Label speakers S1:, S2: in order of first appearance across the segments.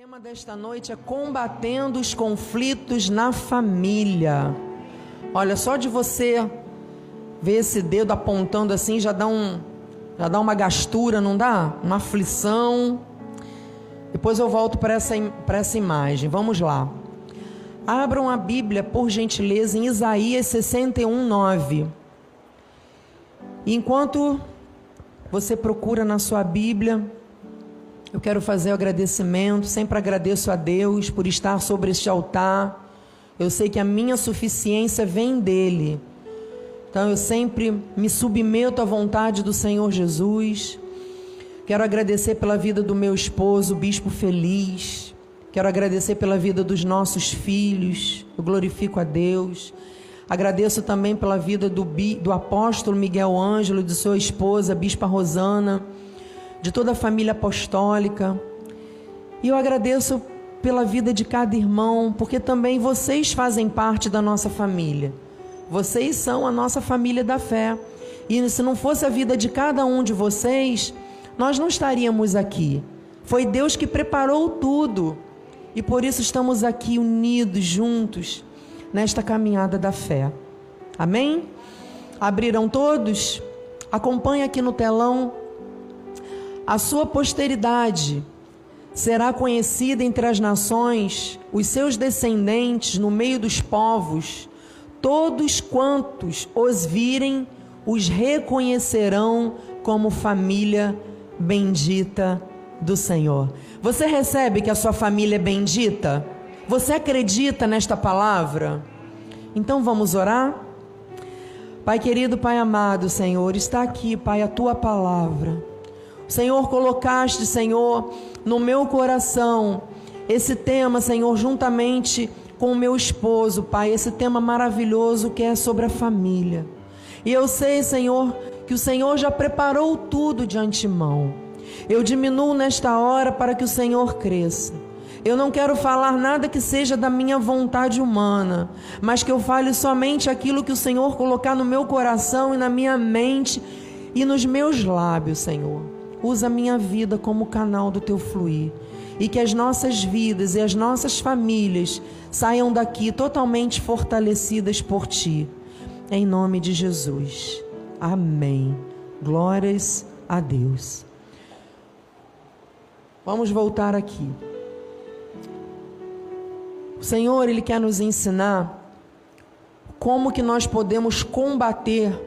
S1: tema desta noite é combatendo os conflitos na família. Olha, só de você ver esse dedo apontando assim já dá um já dá uma gastura, não dá? Uma aflição. Depois eu volto para essa para essa imagem. Vamos lá. Abram a Bíblia, por gentileza, em Isaías 61, 9. E enquanto você procura na sua Bíblia, eu quero fazer o agradecimento, sempre agradeço a Deus por estar sobre este altar. Eu sei que a minha suficiência vem dele. Então eu sempre me submeto à vontade do Senhor Jesus. Quero agradecer pela vida do meu esposo, Bispo Feliz. Quero agradecer pela vida dos nossos filhos. Eu glorifico a Deus. Agradeço também pela vida do, do apóstolo Miguel Ângelo, de sua esposa, Bispa Rosana de toda a família apostólica. E eu agradeço pela vida de cada irmão, porque também vocês fazem parte da nossa família. Vocês são a nossa família da fé. E se não fosse a vida de cada um de vocês, nós não estaríamos aqui. Foi Deus que preparou tudo. E por isso estamos aqui unidos, juntos, nesta caminhada da fé. Amém? Abriram todos? Acompanhe aqui no telão a sua posteridade será conhecida entre as nações, os seus descendentes no meio dos povos. Todos quantos os virem, os reconhecerão como família bendita do Senhor. Você recebe que a sua família é bendita? Você acredita nesta palavra? Então vamos orar? Pai querido, Pai amado, Senhor, está aqui, Pai, a tua palavra. Senhor, colocaste, Senhor, no meu coração esse tema, Senhor, juntamente com o meu esposo, Pai, esse tema maravilhoso que é sobre a família. E eu sei, Senhor, que o Senhor já preparou tudo de antemão. Eu diminuo nesta hora para que o Senhor cresça. Eu não quero falar nada que seja da minha vontade humana, mas que eu fale somente aquilo que o Senhor colocar no meu coração e na minha mente e nos meus lábios, Senhor. Usa a minha vida como canal do teu fluir. E que as nossas vidas e as nossas famílias saiam daqui totalmente fortalecidas por ti. Em nome de Jesus. Amém. Glórias a Deus. Vamos voltar aqui. O Senhor, Ele quer nos ensinar como que nós podemos combater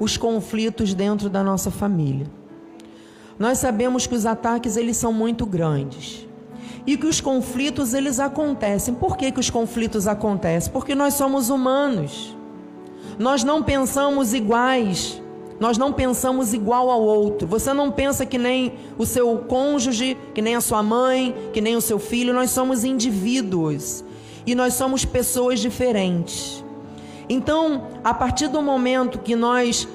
S1: os conflitos dentro da nossa família. Nós sabemos que os ataques eles são muito grandes e que os conflitos eles acontecem. Por que, que os conflitos acontecem? Porque nós somos humanos. Nós não pensamos iguais. Nós não pensamos igual ao outro. Você não pensa que nem o seu cônjuge, que nem a sua mãe, que nem o seu filho. Nós somos indivíduos e nós somos pessoas diferentes. Então, a partir do momento que nós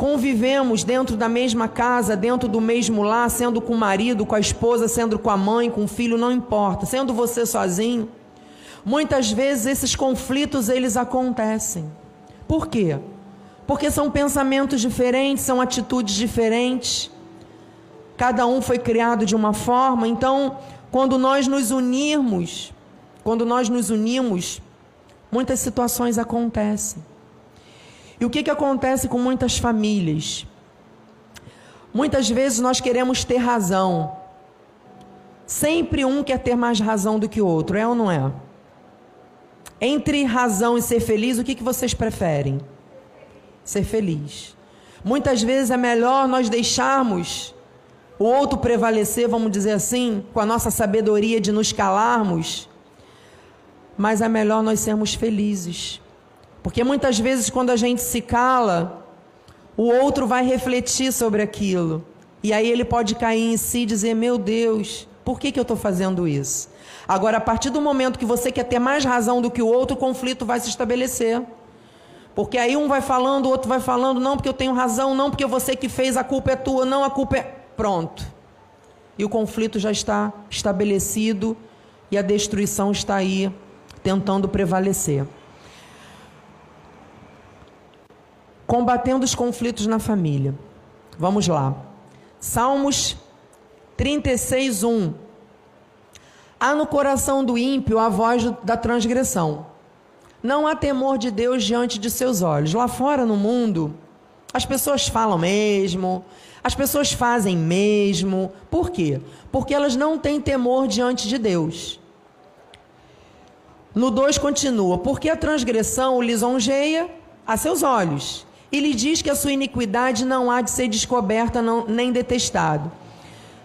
S1: convivemos dentro da mesma casa, dentro do mesmo lar, sendo com o marido, com a esposa, sendo com a mãe, com o filho, não importa, sendo você sozinho, muitas vezes esses conflitos eles acontecem. Por quê? Porque são pensamentos diferentes, são atitudes diferentes. Cada um foi criado de uma forma, então, quando nós nos unirmos, quando nós nos unimos, muitas situações acontecem. E o que, que acontece com muitas famílias? Muitas vezes nós queremos ter razão. Sempre um quer ter mais razão do que o outro, é ou não é? Entre razão e ser feliz, o que, que vocês preferem? Ser feliz. Muitas vezes é melhor nós deixarmos o outro prevalecer, vamos dizer assim, com a nossa sabedoria de nos calarmos, mas é melhor nós sermos felizes. Porque muitas vezes, quando a gente se cala, o outro vai refletir sobre aquilo. E aí ele pode cair em si e dizer: Meu Deus, por que, que eu estou fazendo isso? Agora, a partir do momento que você quer ter mais razão do que o outro, o conflito vai se estabelecer. Porque aí um vai falando, o outro vai falando, não porque eu tenho razão, não porque você que fez, a culpa é tua, não, a culpa é. Pronto. E o conflito já está estabelecido e a destruição está aí tentando prevalecer. Combatendo os conflitos na família. Vamos lá. Salmos 36, 1. Há no coração do ímpio a voz da transgressão. Não há temor de Deus diante de seus olhos. Lá fora no mundo, as pessoas falam mesmo, as pessoas fazem mesmo. Por quê? Porque elas não têm temor diante de Deus. No 2 continua: porque a transgressão lisonjeia a seus olhos, e lhe diz que a sua iniquidade não há de ser descoberta não, nem detestado.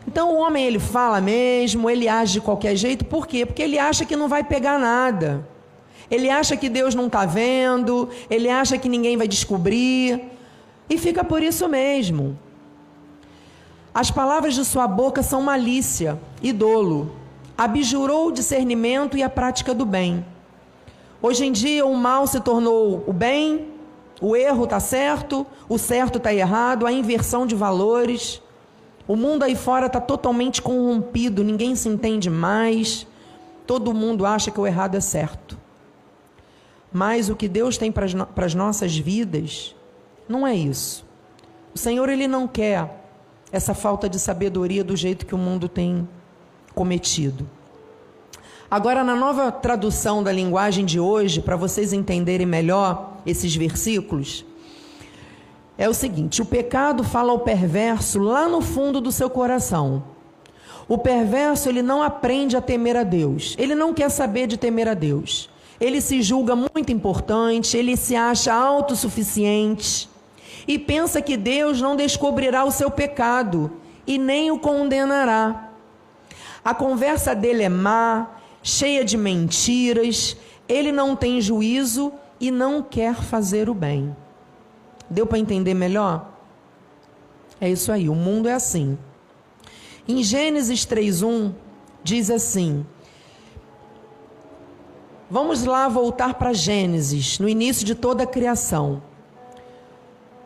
S1: Então o homem ele fala mesmo, ele age de qualquer jeito, por quê? Porque ele acha que não vai pegar nada. Ele acha que Deus não está vendo, ele acha que ninguém vai descobrir, e fica por isso mesmo. As palavras de sua boca são malícia e dolo. Abjurou o discernimento e a prática do bem. Hoje em dia o mal se tornou o bem, o erro está certo, o certo está errado, a inversão de valores. O mundo aí fora está totalmente corrompido, ninguém se entende mais, todo mundo acha que o errado é certo. Mas o que Deus tem para as nossas vidas não é isso. O Senhor ele não quer essa falta de sabedoria do jeito que o mundo tem cometido. Agora, na nova tradução da linguagem de hoje, para vocês entenderem melhor esses versículos, é o seguinte: o pecado fala ao perverso lá no fundo do seu coração. O perverso ele não aprende a temer a Deus. Ele não quer saber de temer a Deus. Ele se julga muito importante, ele se acha autossuficiente e pensa que Deus não descobrirá o seu pecado e nem o condenará. A conversa dele é má, cheia de mentiras, ele não tem juízo e não quer fazer o bem. Deu para entender melhor? É isso aí, o mundo é assim. Em Gênesis 3:1 diz assim: Vamos lá voltar para Gênesis, no início de toda a criação.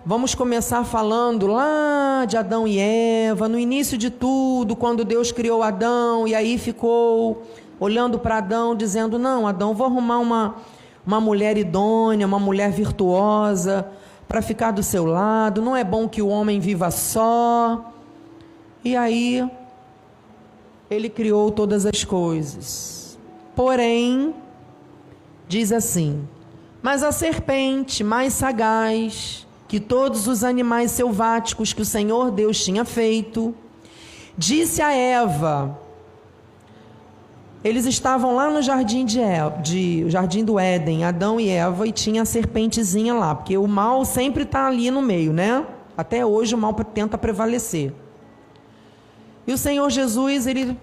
S1: Vamos começar falando lá de Adão e Eva, no início de tudo, quando Deus criou Adão e aí ficou olhando para Adão, dizendo: Não, Adão, vou arrumar uma, uma mulher idônea, uma mulher virtuosa para ficar do seu lado. Não é bom que o homem viva só. E aí ele criou todas as coisas. Porém, diz assim: Mas a serpente, mais sagaz que todos os animais selváticos que o Senhor Deus tinha feito, disse a Eva: eles estavam lá no jardim de, de jardim do Éden, Adão e Eva, e tinha a serpentezinha lá, porque o mal sempre está ali no meio, né? Até hoje o mal tenta prevalecer. E o Senhor Jesus, ele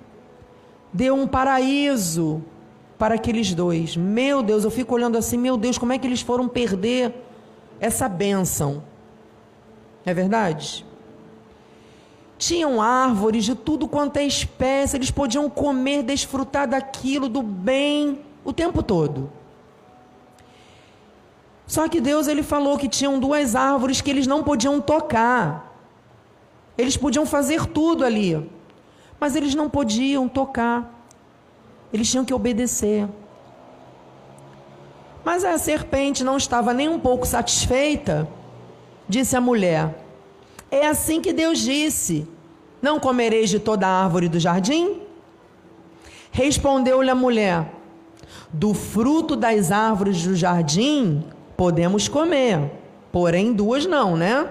S1: deu um paraíso para aqueles dois. Meu Deus, eu fico olhando assim, meu Deus, como é que eles foram perder essa bênção? É verdade? Tinham árvores de tudo quanto é espécie, eles podiam comer, desfrutar daquilo, do bem, o tempo todo. Só que Deus ele falou que tinham duas árvores que eles não podiam tocar. Eles podiam fazer tudo ali, mas eles não podiam tocar. Eles tinham que obedecer. Mas a serpente não estava nem um pouco satisfeita. Disse a mulher: É assim que Deus disse: Não comereis de toda a árvore do jardim? Respondeu-lhe a mulher: Do fruto das árvores do jardim podemos comer, porém duas não, né?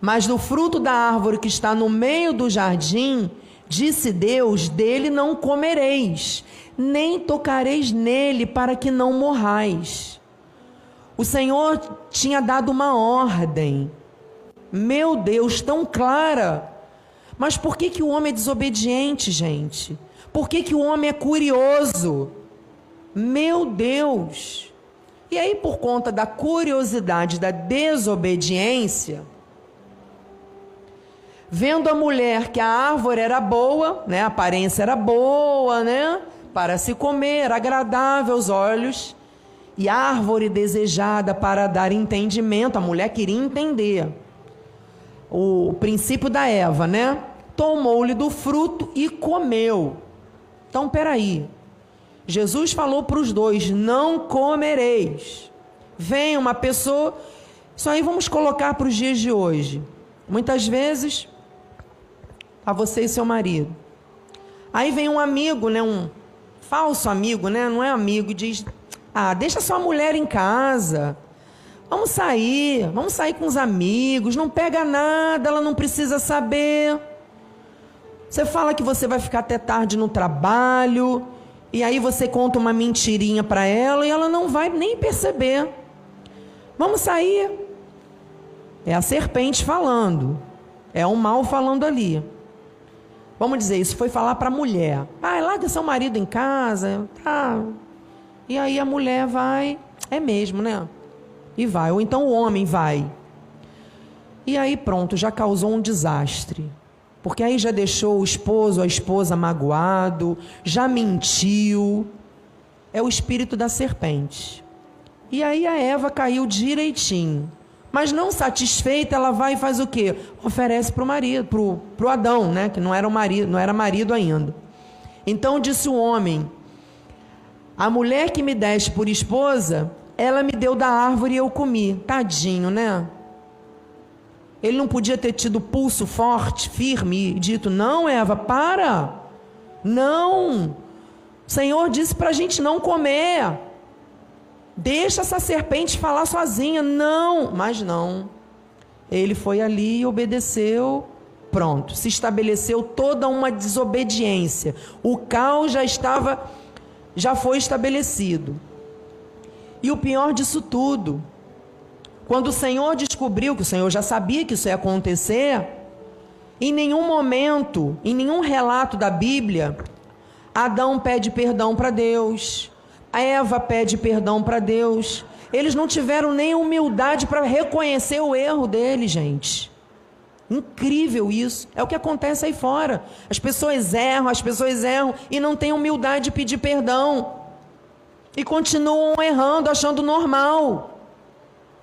S1: Mas do fruto da árvore que está no meio do jardim, Disse Deus: dele não comereis, nem tocareis nele, para que não morrais. O Senhor tinha dado uma ordem, meu Deus, tão clara. Mas por que, que o homem é desobediente, gente? Por que, que o homem é curioso? Meu Deus! E aí, por conta da curiosidade, da desobediência, Vendo a mulher que a árvore era boa, né, a aparência era boa, né, para se comer, agradável aos olhos, e árvore desejada para dar entendimento, a mulher queria entender. O princípio da Eva, né? Tomou-lhe do fruto e comeu. Então, peraí. Jesus falou para os dois: não comereis. Vem uma pessoa. Isso aí vamos colocar para os dias de hoje. Muitas vezes a você e seu marido. Aí vem um amigo, né, um falso amigo, né, não é amigo, diz: "Ah, deixa sua mulher em casa. Vamos sair, vamos sair com os amigos, não pega nada, ela não precisa saber". Você fala que você vai ficar até tarde no trabalho, e aí você conta uma mentirinha para ela e ela não vai nem perceber. Vamos sair. É a serpente falando. É o mal falando ali. Vamos dizer, isso foi falar para a mulher. Ah, larga seu marido em casa. Tá. E aí a mulher vai. É mesmo, né? E vai. Ou então o homem vai. E aí pronto, já causou um desastre. Porque aí já deixou o esposo, a esposa magoado, já mentiu. É o espírito da serpente. E aí a Eva caiu direitinho. Mas não satisfeita, ela vai e faz o quê? Oferece para o marido, para o Adão, né? Que não era o marido, não era marido ainda. Então disse o homem: A mulher que me deste por esposa, ela me deu da árvore e eu comi. Tadinho, né? Ele não podia ter tido pulso forte, firme e dito: Não, Eva, para. Não. O Senhor disse para a gente não comer. Deixa essa serpente falar sozinha. Não, mas não. Ele foi ali e obedeceu. Pronto, se estabeleceu toda uma desobediência. O caos já estava, já foi estabelecido. E o pior disso tudo, quando o Senhor descobriu que o Senhor já sabia que isso ia acontecer, em nenhum momento, em nenhum relato da Bíblia, Adão pede perdão para Deus. Eva pede perdão para Deus. Eles não tiveram nem humildade para reconhecer o erro deles, gente. Incrível isso. É o que acontece aí fora. As pessoas erram, as pessoas erram e não têm humildade de pedir perdão. E continuam errando, achando normal.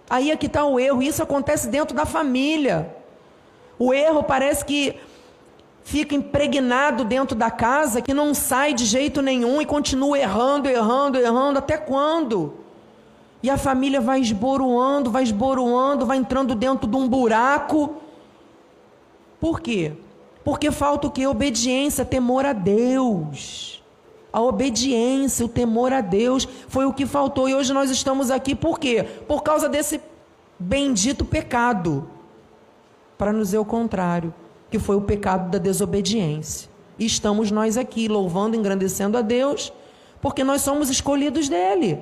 S1: Aí é que está o erro. Isso acontece dentro da família. O erro parece que fica impregnado dentro da casa que não sai de jeito nenhum e continua errando, errando, errando, até quando? E a família vai esboroando, vai esboroando, vai entrando dentro de um buraco. Por quê? Porque falta o que? Obediência, temor a Deus. A obediência, o temor a Deus foi o que faltou. E hoje nós estamos aqui por quê? Por causa desse bendito pecado. Para nos dizer o contrário que foi o pecado da desobediência. E estamos nós aqui louvando, engrandecendo a Deus, porque nós somos escolhidos dele.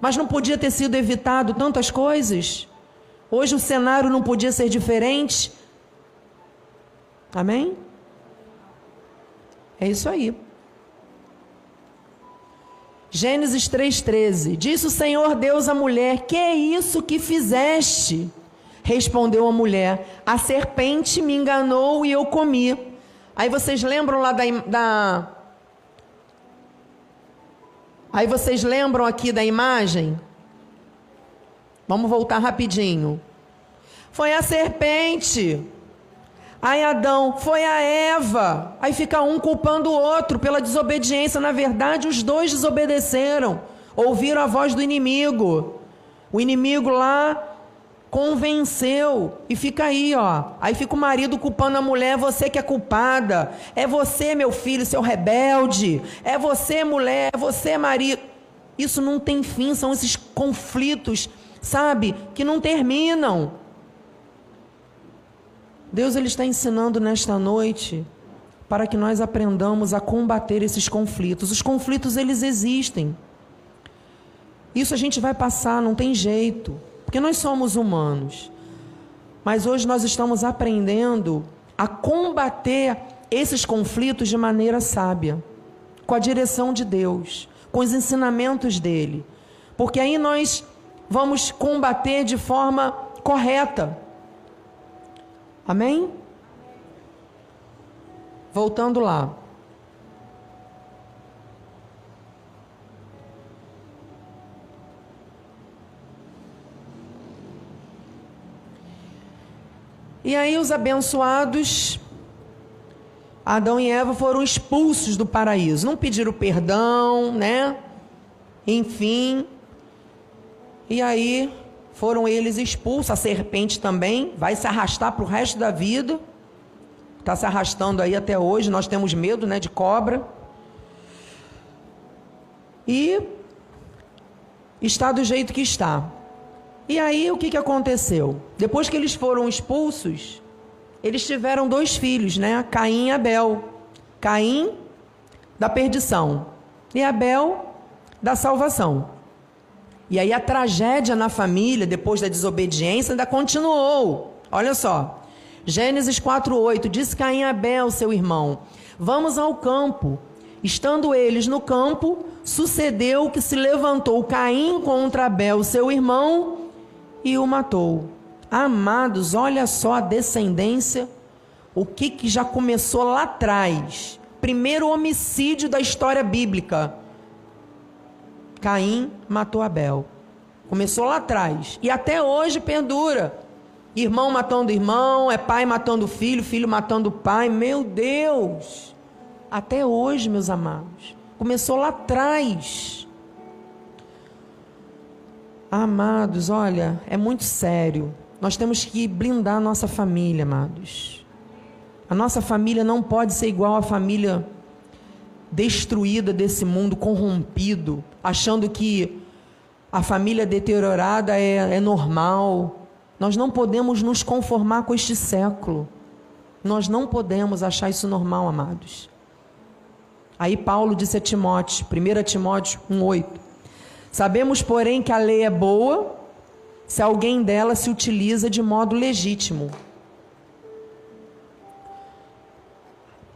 S1: Mas não podia ter sido evitado tantas coisas? Hoje o cenário não podia ser diferente? Amém? É isso aí. Gênesis 3,13: Disse o Senhor Deus à mulher: Que é isso que fizeste? Respondeu a mulher: A serpente me enganou e eu comi. Aí vocês lembram lá da, da. Aí vocês lembram aqui da imagem? Vamos voltar rapidinho. Foi a serpente. Aí Adão, foi a Eva. Aí fica um culpando o outro pela desobediência. Na verdade, os dois desobedeceram. Ouviram a voz do inimigo. O inimigo lá Convenceu. E fica aí, ó. Aí fica o marido culpando a mulher, você que é culpada. É você, meu filho, seu rebelde. É você, mulher, é você, marido. Isso não tem fim, são esses conflitos, sabe, que não terminam. Deus ele está ensinando nesta noite para que nós aprendamos a combater esses conflitos. Os conflitos eles existem. Isso a gente vai passar, não tem jeito porque nós somos humanos. Mas hoje nós estamos aprendendo a combater esses conflitos de maneira sábia, com a direção de Deus, com os ensinamentos dele. Porque aí nós vamos combater de forma correta. Amém? Voltando lá. E aí os abençoados, Adão e Eva foram expulsos do paraíso, não pediram perdão, né? Enfim. E aí foram eles expulsos, a serpente também vai se arrastar para o resto da vida. está se arrastando aí até hoje. Nós temos medo, né, de cobra. E está do jeito que está. E aí o que, que aconteceu? Depois que eles foram expulsos, eles tiveram dois filhos, né? Caim e Abel. Caim da perdição e Abel da salvação. E aí a tragédia na família, depois da desobediência, ainda continuou. Olha só. Gênesis 4:8 diz Caim a Abel, seu irmão: "Vamos ao campo." Estando eles no campo, sucedeu que se levantou Caim contra Abel, seu irmão, e o matou. Amados, olha só a descendência, o que, que já começou lá atrás. Primeiro homicídio da história bíblica. Caim matou Abel. Começou lá atrás e até hoje perdura. Irmão matando irmão, é pai matando filho, filho matando pai. Meu Deus! Até hoje, meus amados. Começou lá atrás. Amados, olha, é muito sério. Nós temos que blindar a nossa família, amados. A nossa família não pode ser igual à família destruída desse mundo corrompido, achando que a família deteriorada é, é normal. Nós não podemos nos conformar com este século. Nós não podemos achar isso normal, amados. Aí Paulo disse a Timóteo, 1 Timóteo 1,8: Sabemos, porém, que a lei é boa se alguém dela se utiliza de modo legítimo.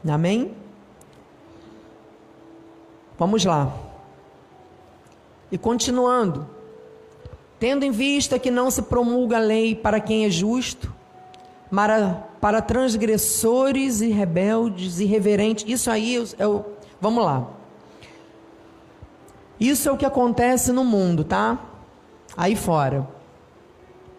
S1: Amém? Vamos lá. E continuando. Tendo em vista que não se promulga lei para quem é justo, para, para transgressores e rebeldes, irreverentes, isso aí é o. Vamos lá. Isso é o que acontece no mundo, tá? Aí fora.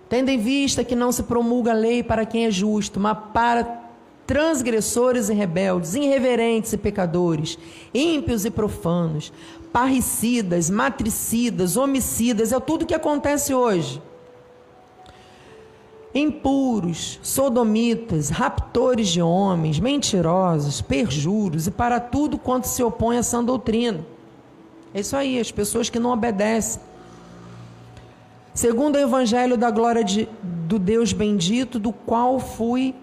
S1: Tendo em vista que não se promulga lei para quem é justo, mas para transgressores e rebeldes, irreverentes e pecadores, ímpios e profanos, parricidas, matricidas, homicidas, é tudo que acontece hoje. Impuros, sodomitas, raptores de homens, mentirosos, perjuros e para tudo quanto se opõe a sã doutrina. É isso aí, as pessoas que não obedecem. Segundo o Evangelho da glória de, do Deus bendito, do qual fui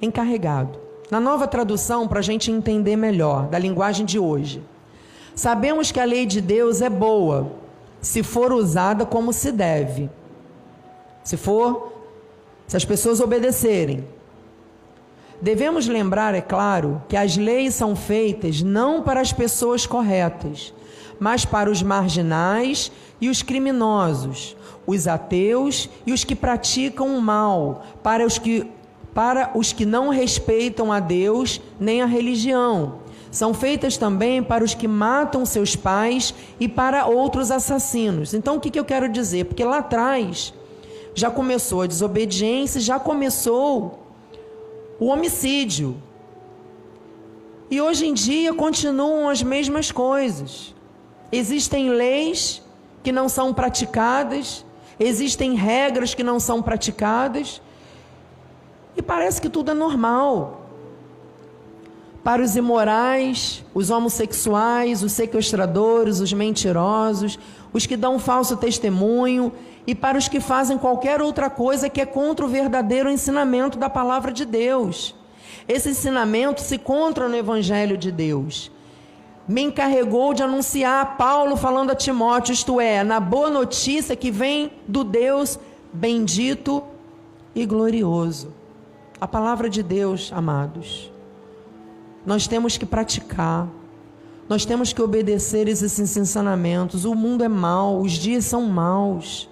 S1: encarregado. Na nova tradução, para a gente entender melhor, da linguagem de hoje. Sabemos que a lei de Deus é boa, se for usada como se deve. Se for, se as pessoas obedecerem. Devemos lembrar, é claro, que as leis são feitas não para as pessoas corretas, mas para os marginais e os criminosos, os ateus e os que praticam o mal, para os que para os que não respeitam a Deus nem a religião. São feitas também para os que matam seus pais e para outros assassinos. Então, o que, que eu quero dizer? Porque lá atrás já começou a desobediência, já começou o homicídio. E hoje em dia continuam as mesmas coisas. Existem leis que não são praticadas, existem regras que não são praticadas, e parece que tudo é normal. Para os imorais, os homossexuais, os sequestradores, os mentirosos, os que dão falso testemunho e para os que fazem qualquer outra coisa que é contra o verdadeiro ensinamento da palavra de Deus. Esse ensinamento se encontra no Evangelho de Deus. Me encarregou de anunciar Paulo falando a Timóteo, isto é, na boa notícia que vem do Deus bendito e glorioso. A palavra de Deus, amados, nós temos que praticar, nós temos que obedecer esses ensinamentos. O mundo é mau, os dias são maus.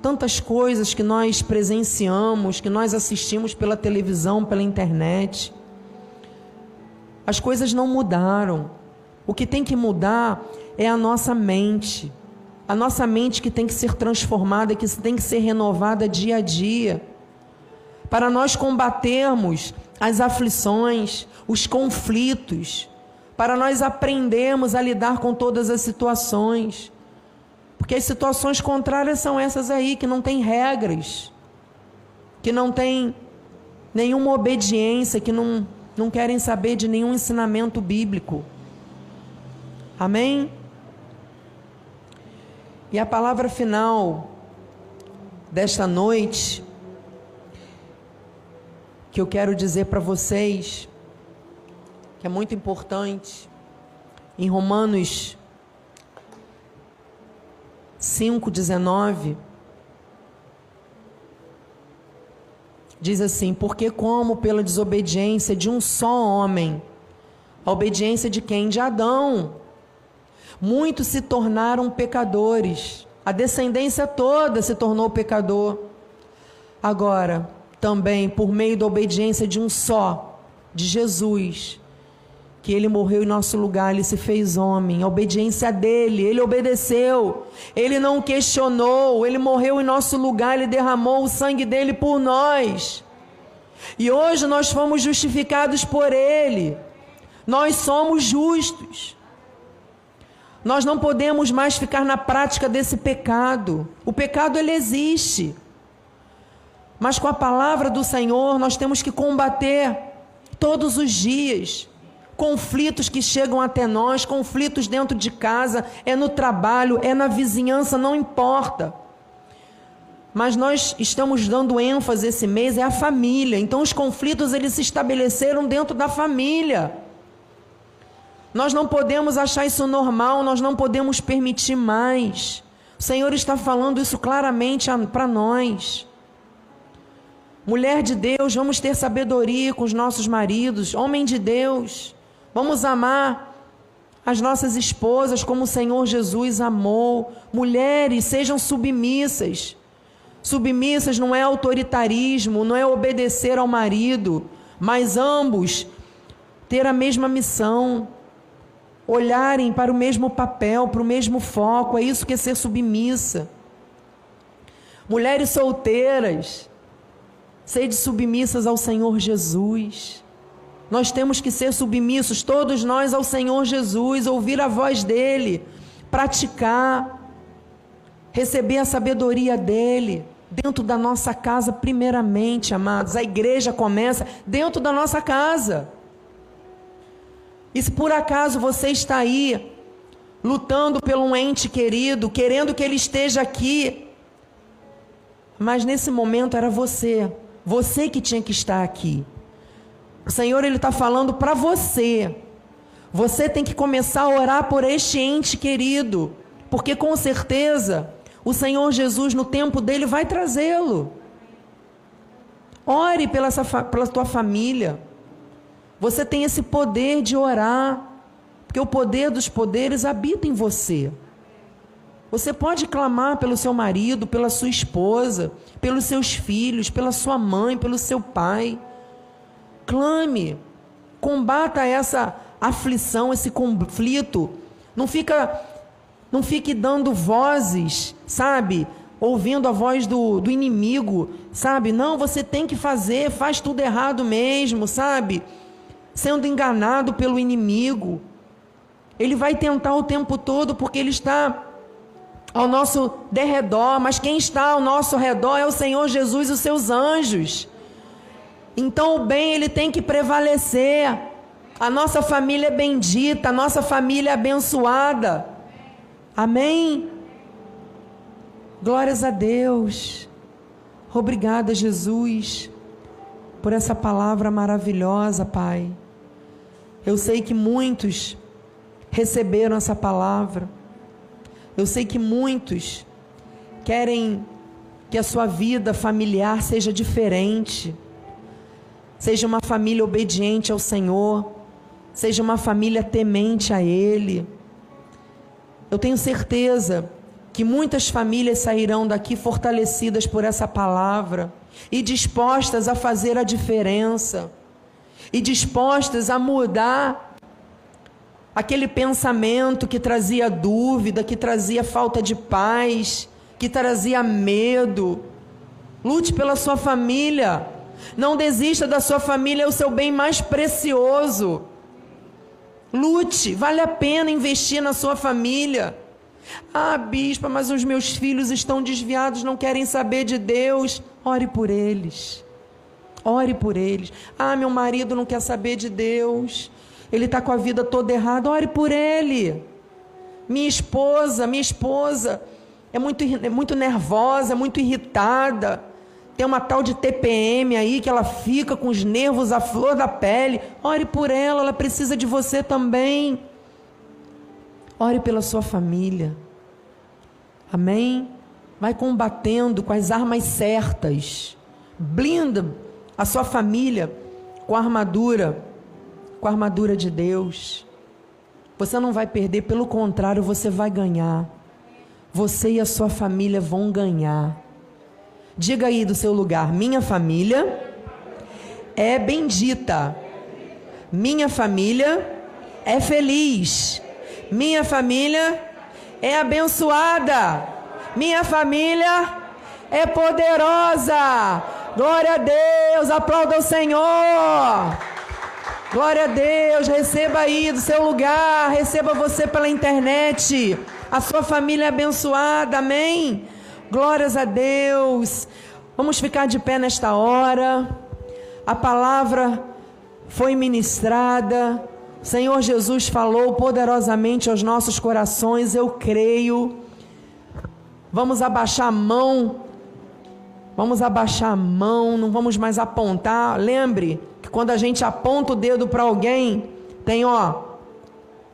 S1: Tantas coisas que nós presenciamos, que nós assistimos pela televisão, pela internet. As coisas não mudaram. O que tem que mudar é a nossa mente. A nossa mente que tem que ser transformada, que tem que ser renovada dia a dia para nós combatermos as aflições, os conflitos, para nós aprendermos a lidar com todas as situações. Porque as situações contrárias são essas aí, que não tem regras, que não tem nenhuma obediência, que não, não querem saber de nenhum ensinamento bíblico. Amém? E a palavra final desta noite, que eu quero dizer para vocês, que é muito importante, em Romanos 5,19, diz assim: Porque, como pela desobediência de um só homem, a obediência de quem? De Adão, muitos se tornaram pecadores, a descendência toda se tornou pecador. Agora, também por meio da obediência de um só, de Jesus, que ele morreu em nosso lugar, ele se fez homem, a obediência dele, ele obedeceu, ele não questionou, ele morreu em nosso lugar, ele derramou o sangue dele por nós. E hoje nós fomos justificados por ele, nós somos justos. Nós não podemos mais ficar na prática desse pecado. O pecado ele existe. Mas com a palavra do Senhor nós temos que combater todos os dias conflitos que chegam até nós, conflitos dentro de casa, é no trabalho, é na vizinhança, não importa. Mas nós estamos dando ênfase esse mês é a família. Então os conflitos eles se estabeleceram dentro da família. Nós não podemos achar isso normal, nós não podemos permitir mais. O Senhor está falando isso claramente para nós. Mulher de Deus, vamos ter sabedoria com os nossos maridos. Homem de Deus, Vamos amar as nossas esposas como o Senhor Jesus amou. Mulheres, sejam submissas. Submissas não é autoritarismo, não é obedecer ao marido, mas ambos ter a mesma missão, olharem para o mesmo papel, para o mesmo foco. É isso que é ser submissa. Mulheres solteiras, sede submissas ao Senhor Jesus. Nós temos que ser submissos, todos nós, ao Senhor Jesus, ouvir a voz dEle, praticar, receber a sabedoria dEle, dentro da nossa casa, primeiramente, amados. A igreja começa dentro da nossa casa. E se por acaso você está aí, lutando pelo um ente querido, querendo que ele esteja aqui, mas nesse momento era você, você que tinha que estar aqui. O Senhor ele está falando para você. Você tem que começar a orar por este ente querido, porque com certeza o Senhor Jesus no tempo dele vai trazê-lo. Ore pela, essa, pela tua família. Você tem esse poder de orar, porque o poder dos poderes habita em você. Você pode clamar pelo seu marido, pela sua esposa, pelos seus filhos, pela sua mãe, pelo seu pai clame, combata essa aflição, esse conflito. Não fica, não fique dando vozes, sabe? Ouvindo a voz do, do inimigo, sabe? Não, você tem que fazer, faz tudo errado mesmo, sabe? Sendo enganado pelo inimigo. Ele vai tentar o tempo todo porque ele está ao nosso derredor, mas quem está ao nosso redor é o Senhor Jesus e os seus anjos. Então o bem ele tem que prevalecer. A nossa família é bendita, a nossa família é abençoada. Amém? Glórias a Deus. Obrigada, Jesus, por essa palavra maravilhosa, Pai. Eu sei que muitos receberam essa palavra. Eu sei que muitos querem que a sua vida familiar seja diferente seja uma família obediente ao Senhor, seja uma família temente a Ele. Eu tenho certeza que muitas famílias sairão daqui fortalecidas por essa palavra e dispostas a fazer a diferença, e dispostas a mudar aquele pensamento que trazia dúvida, que trazia falta de paz, que trazia medo. Lute pela sua família. Não desista da sua família, é o seu bem mais precioso. Lute, vale a pena investir na sua família. Ah, bispa, mas os meus filhos estão desviados, não querem saber de Deus. Ore por eles. Ore por eles. Ah, meu marido não quer saber de Deus. Ele está com a vida toda errada. Ore por ele. Minha esposa, minha esposa é muito, é muito nervosa, é muito irritada. Tem uma tal de TPM aí que ela fica com os nervos à flor da pele. Ore por ela, ela precisa de você também. Ore pela sua família. Amém? Vai combatendo com as armas certas. Blinda a sua família com a armadura, com a armadura de Deus. Você não vai perder, pelo contrário, você vai ganhar. Você e a sua família vão ganhar. Diga aí do seu lugar: minha família é bendita. Minha família é feliz. Minha família é abençoada. Minha família é poderosa. Glória a Deus, aplauda o Senhor. Glória a Deus, receba aí do seu lugar, receba você pela internet. A sua família é abençoada, amém? Glórias a Deus. Vamos ficar de pé nesta hora. A palavra foi ministrada. O Senhor Jesus falou poderosamente aos nossos corações, eu creio. Vamos abaixar a mão Vamos abaixar a mão, não vamos mais apontar. Lembre que quando a gente aponta o dedo para alguém, tem ó,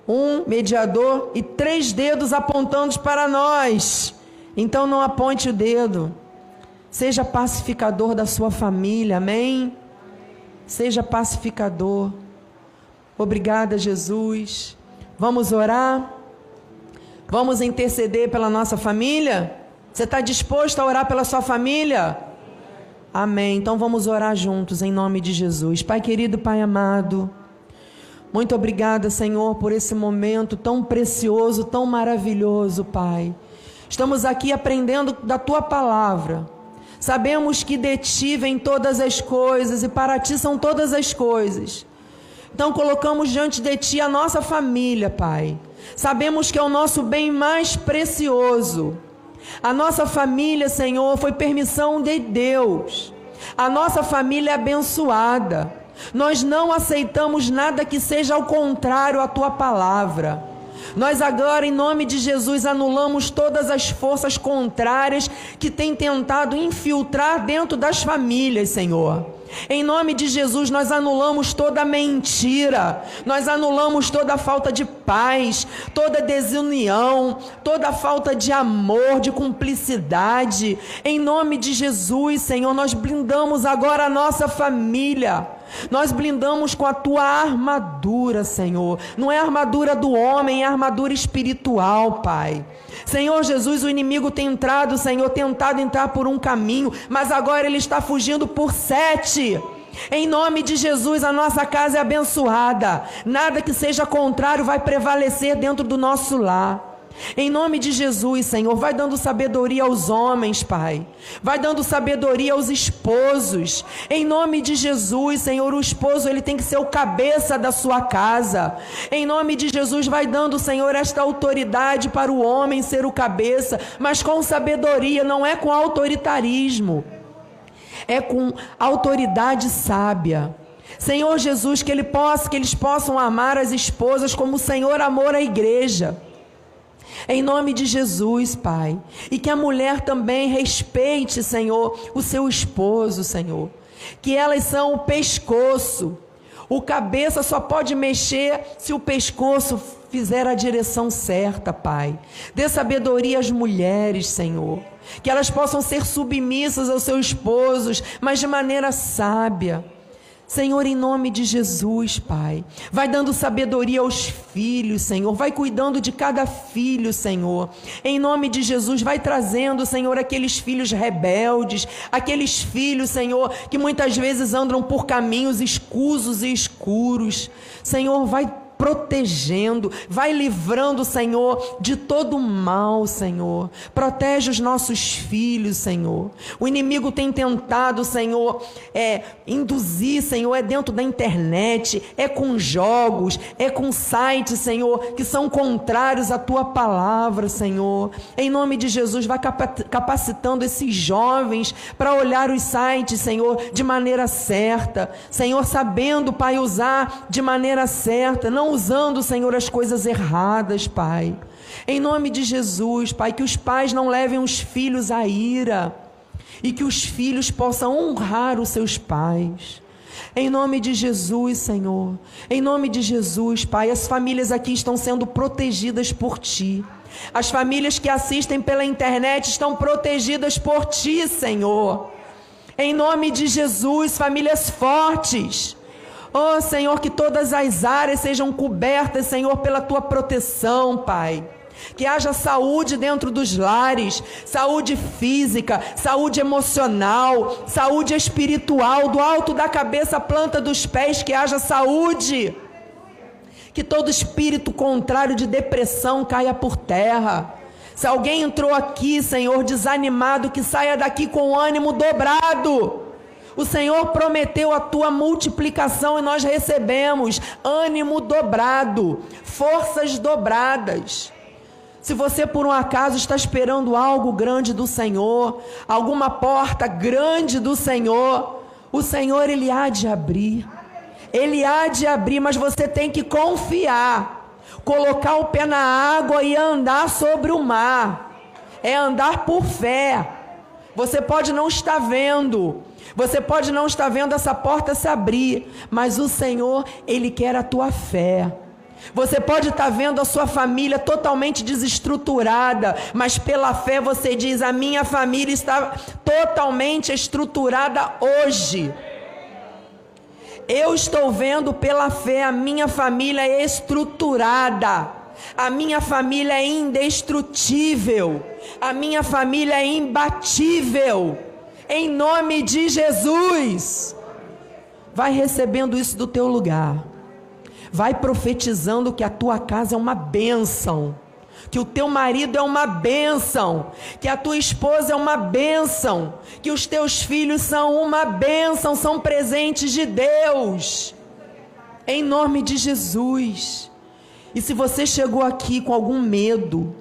S1: um mediador e três dedos apontando para nós. Então não aponte o dedo. Seja pacificador da sua família, amém? Seja pacificador. Obrigada, Jesus. Vamos orar? Vamos interceder pela nossa família? Você está disposto a orar pela sua família? Amém. Então vamos orar juntos em nome de Jesus. Pai querido, Pai amado, muito obrigada, Senhor, por esse momento tão precioso, tão maravilhoso, Pai. Estamos aqui aprendendo da tua palavra. Sabemos que de ti vem todas as coisas e para ti são todas as coisas. Então colocamos diante de ti a nossa família, Pai. Sabemos que é o nosso bem mais precioso. A nossa família, Senhor, foi permissão de Deus. A nossa família é abençoada. Nós não aceitamos nada que seja ao contrário à tua palavra. Nós agora, em nome de Jesus, anulamos todas as forças contrárias que têm tentado infiltrar dentro das famílias, Senhor. Em nome de Jesus, nós anulamos toda mentira, nós anulamos toda falta de paz, toda desunião, toda falta de amor, de cumplicidade. Em nome de Jesus, Senhor, nós blindamos agora a nossa família. Nós blindamos com a tua armadura, Senhor. Não é armadura do homem, é armadura espiritual, Pai. Senhor Jesus, o inimigo tem entrado, Senhor, tentado entrar por um caminho, mas agora ele está fugindo por sete. Em nome de Jesus, a nossa casa é abençoada. Nada que seja contrário vai prevalecer dentro do nosso lar. Em nome de Jesus, Senhor, vai dando sabedoria aos homens, Pai. Vai dando sabedoria aos esposos. Em nome de Jesus, Senhor, o esposo ele tem que ser o cabeça da sua casa. Em nome de Jesus, vai dando, Senhor, esta autoridade para o homem ser o cabeça, mas com sabedoria, não é com autoritarismo. É com autoridade sábia. Senhor Jesus, que ele possa, que eles possam amar as esposas como o Senhor amou a igreja. Em nome de Jesus, Pai. E que a mulher também respeite, Senhor, o seu esposo, Senhor. Que elas são o pescoço. O cabeça só pode mexer se o pescoço fizer a direção certa, Pai. Dê sabedoria às mulheres, Senhor. Que elas possam ser submissas aos seus esposos, mas de maneira sábia Senhor, em nome de Jesus, Pai, vai dando sabedoria aos filhos, Senhor, vai cuidando de cada filho, Senhor. Em nome de Jesus, vai trazendo, Senhor, aqueles filhos rebeldes, aqueles filhos, Senhor, que muitas vezes andam por caminhos escusos e escuros. Senhor, vai protegendo, vai livrando, Senhor, de todo mal, Senhor. Protege os nossos filhos, Senhor. O inimigo tem tentado, Senhor, é induzir, Senhor, é dentro da internet, é com jogos, é com sites, Senhor, que são contrários à tua palavra, Senhor. Em nome de Jesus, vai capacitando esses jovens para olhar os sites, Senhor, de maneira certa. Senhor, sabendo, Pai, usar de maneira certa, não usando, Senhor, as coisas erradas, Pai. Em nome de Jesus, Pai, que os pais não levem os filhos à ira e que os filhos possam honrar os seus pais. Em nome de Jesus, Senhor. Em nome de Jesus, Pai, as famílias aqui estão sendo protegidas por Ti. As famílias que assistem pela internet estão protegidas por Ti, Senhor. Em nome de Jesus, famílias fortes Oh, Senhor, que todas as áreas sejam cobertas, Senhor, pela tua proteção, Pai. Que haja saúde dentro dos lares, saúde física, saúde emocional, saúde espiritual, do alto da cabeça à planta dos pés, que haja saúde. Que todo espírito contrário de depressão caia por terra. Se alguém entrou aqui, Senhor, desanimado, que saia daqui com o ânimo dobrado o Senhor prometeu a tua multiplicação e nós recebemos ânimo dobrado, forças dobradas. Se você por um acaso está esperando algo grande do Senhor, alguma porta grande do Senhor, o Senhor ele há de abrir. Ele há de abrir, mas você tem que confiar. Colocar o pé na água e andar sobre o mar. É andar por fé. Você pode não estar vendo, você pode não estar vendo essa porta se abrir, mas o Senhor, Ele quer a tua fé. Você pode estar vendo a sua família totalmente desestruturada, mas pela fé você diz: a minha família está totalmente estruturada hoje. Eu estou vendo pela fé a minha família estruturada. A minha família é indestrutível. A minha família é imbatível em nome de Jesus. Vai recebendo isso do teu lugar. Vai profetizando que a tua casa é uma bênção. Que o teu marido é uma bênção, que a tua esposa é uma bênção, que os teus filhos são uma bênção, são presentes de Deus, em nome de Jesus. E se você chegou aqui com algum medo,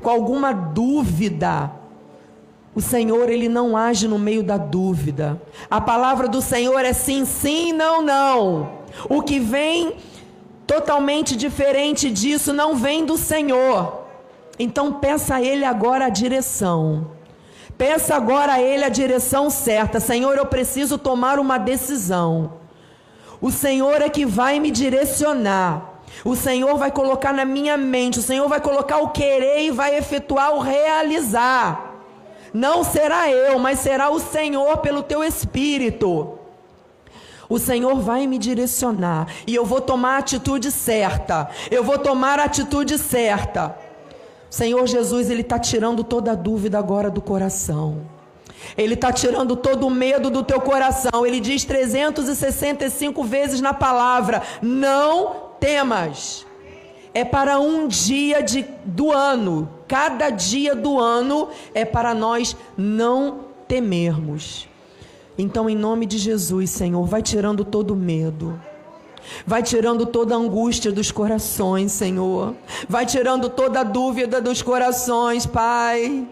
S1: com alguma dúvida, o Senhor, ele não age no meio da dúvida. A palavra do Senhor é sim, sim, não, não. O que vem totalmente diferente disso não vem do Senhor. Então peça a ele agora a direção. Peça agora a ele a direção certa. Senhor, eu preciso tomar uma decisão. O Senhor é que vai me direcionar. O Senhor vai colocar na minha mente, o Senhor vai colocar o querer e vai efetuar o realizar. Não será eu, mas será o Senhor pelo teu espírito. O Senhor vai me direcionar e eu vou tomar a atitude certa. Eu vou tomar a atitude certa. O Senhor Jesus, Ele está tirando toda a dúvida agora do coração. Ele está tirando todo o medo do teu coração. Ele diz 365 vezes na palavra: Não temas. É para um dia de, do ano cada dia do ano é para nós não temermos. Então, em nome de Jesus, Senhor, vai tirando todo medo. Vai tirando toda a angústia dos corações, Senhor. Vai tirando toda a dúvida dos corações, Pai.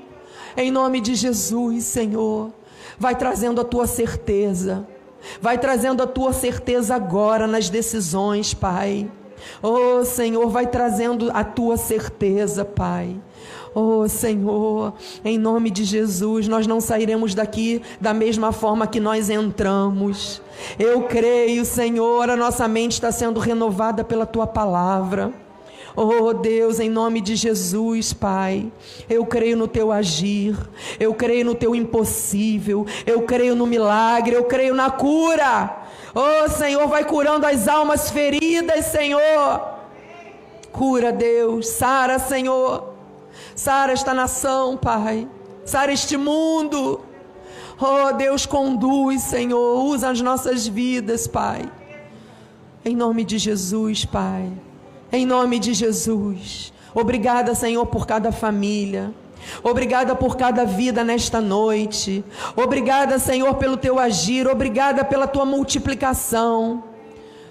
S1: Em nome de Jesus, Senhor. Vai trazendo a tua certeza. Vai trazendo a tua certeza agora nas decisões, Pai. Oh, Senhor, vai trazendo a tua certeza, Pai. Oh Senhor, em nome de Jesus, nós não sairemos daqui da mesma forma que nós entramos. Eu creio, Senhor, a nossa mente está sendo renovada pela tua palavra. Oh Deus, em nome de Jesus, Pai, eu creio no teu agir, eu creio no teu impossível, eu creio no milagre, eu creio na cura. Oh Senhor, vai curando as almas feridas, Senhor. Cura, Deus, sara, Senhor. Sara esta nação, Pai. Sara este mundo. Oh, Deus, conduz, Senhor. Usa as nossas vidas, Pai. Em nome de Jesus, Pai. Em nome de Jesus. Obrigada, Senhor, por cada família. Obrigada por cada vida nesta noite. Obrigada, Senhor, pelo teu agir. Obrigada pela tua multiplicação.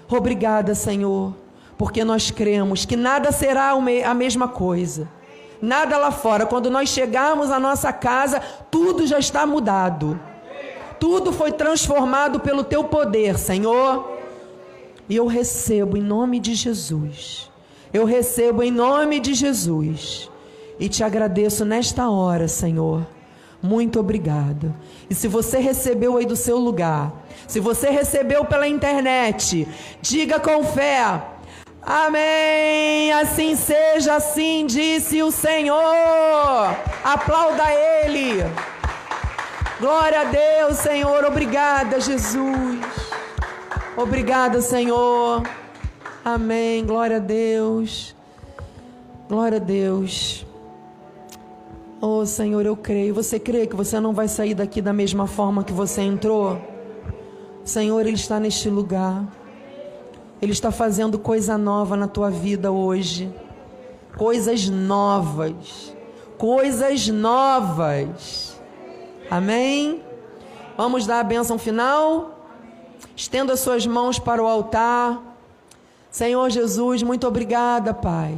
S1: Obrigada, Senhor, porque nós cremos que nada será a mesma coisa. Nada lá fora. Quando nós chegarmos à nossa casa, tudo já está mudado. Tudo foi transformado pelo teu poder, Senhor. E eu recebo em nome de Jesus. Eu recebo em nome de Jesus e te agradeço nesta hora, Senhor. Muito obrigado. E se você recebeu aí do seu lugar, se você recebeu pela internet, diga com fé: Amém. Assim seja, assim disse o Senhor. Aplauda Ele. Glória a Deus, Senhor. Obrigada, Jesus. Obrigada, Senhor. Amém. Glória a Deus. Glória a Deus. Oh Senhor, eu creio. Você crê que você não vai sair daqui da mesma forma que você entrou? Senhor, Ele está neste lugar. Ele está fazendo coisa nova na tua vida hoje. Coisas novas. Coisas novas. Amém? Vamos dar a bênção final? Estenda as suas mãos para o altar. Senhor Jesus, muito obrigada, Pai.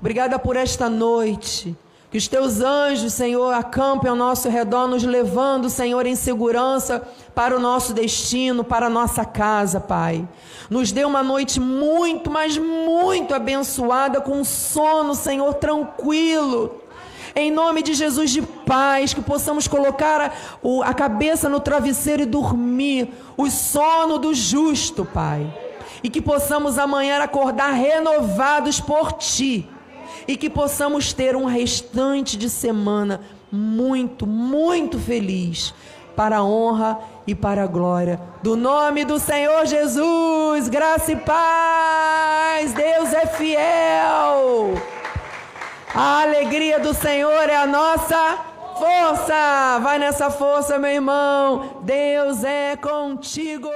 S1: Obrigada por esta noite. Que os teus anjos, Senhor, acampem ao nosso redor, nos levando, Senhor, em segurança para o nosso destino, para a nossa casa, Pai. Nos dê uma noite muito, mas muito abençoada, com sono, Senhor, tranquilo. Em nome de Jesus de paz, que possamos colocar a, a cabeça no travesseiro e dormir, o sono do justo, Pai. E que possamos amanhã acordar renovados por Ti e que possamos ter um restante de semana muito, muito feliz para a honra e para a glória do nome do Senhor Jesus. Graça e paz. Deus é fiel. A alegria do Senhor é a nossa força. Vai nessa força, meu irmão. Deus é contigo.